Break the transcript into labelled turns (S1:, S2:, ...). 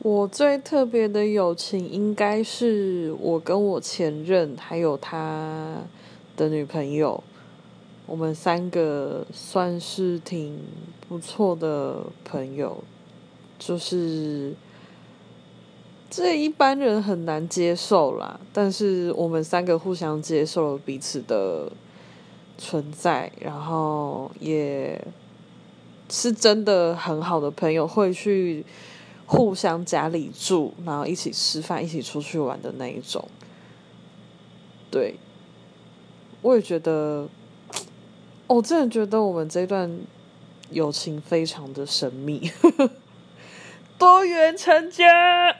S1: 我最特别的友情应该是我跟我前任还有他的女朋友，我们三个算是挺不错的朋友，就是这一般人很难接受啦，但是我们三个互相接受了彼此的存在，然后也是真的很好的朋友，会去。互相家里住，然后一起吃饭，一起出去玩的那一种。对，我也觉得，我真的觉得我们这段友情非常的神秘，多元成家。